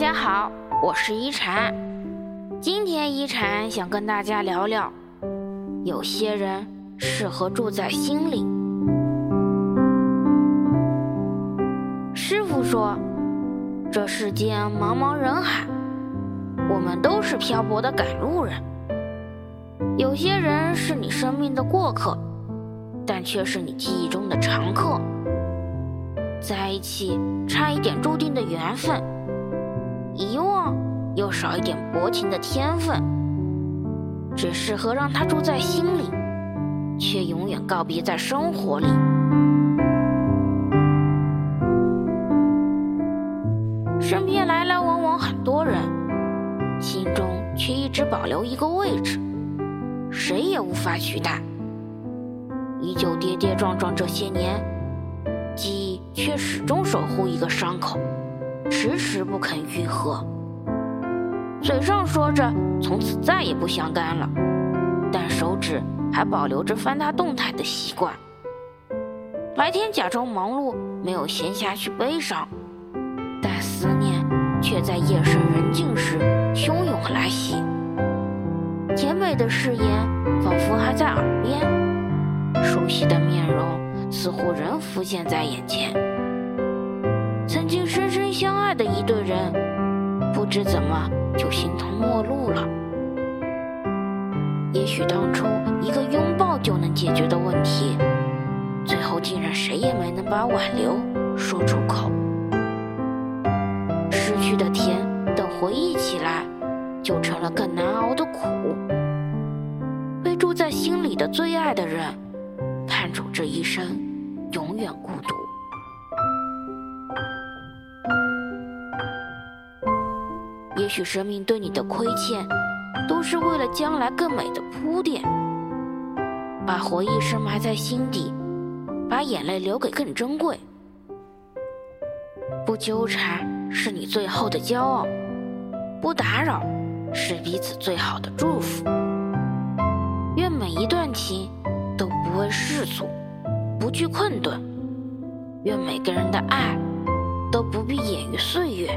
大家好，我是一禅。今天一禅想跟大家聊聊，有些人适合住在心里。师傅说，这世间茫茫人海，我们都是漂泊的赶路人。有些人是你生命的过客，但却是你记忆中的常客。在一起差一点注定的缘分，遗忘又少一点薄情的天分。只适合让他住在心里，却永远告别在生活里。身边来来往往很多人，心中却一直保留一个位置。谁也无法取代，依旧跌跌撞撞这些年，记忆却始终守护一个伤口，迟迟不肯愈合。嘴上说着从此再也不相干了，但手指还保留着翻他动态的习惯。白天假装忙碌，没有闲暇去悲伤，但思念却在夜深人静时汹涌来袭。甜美的誓言仿佛还在耳边，熟悉的面容似乎仍浮现在眼前。曾经相爱的一对人，不知怎么就形同陌路了。也许当初一个拥抱就能解决的问题，最后竟然谁也没能把挽留说出口。失去的甜，等回忆起来。就成了更难熬的苦。被住在心里的最爱的人，判处这一生永远孤独。许生命对你的亏欠，都是为了将来更美的铺垫。把回忆深埋在心底，把眼泪留给更珍贵。不纠缠是你最后的骄傲，不打扰。是彼此最好的祝福。愿每一段情都不为世俗，不惧困顿。愿每个人的爱都不必掩于岁月，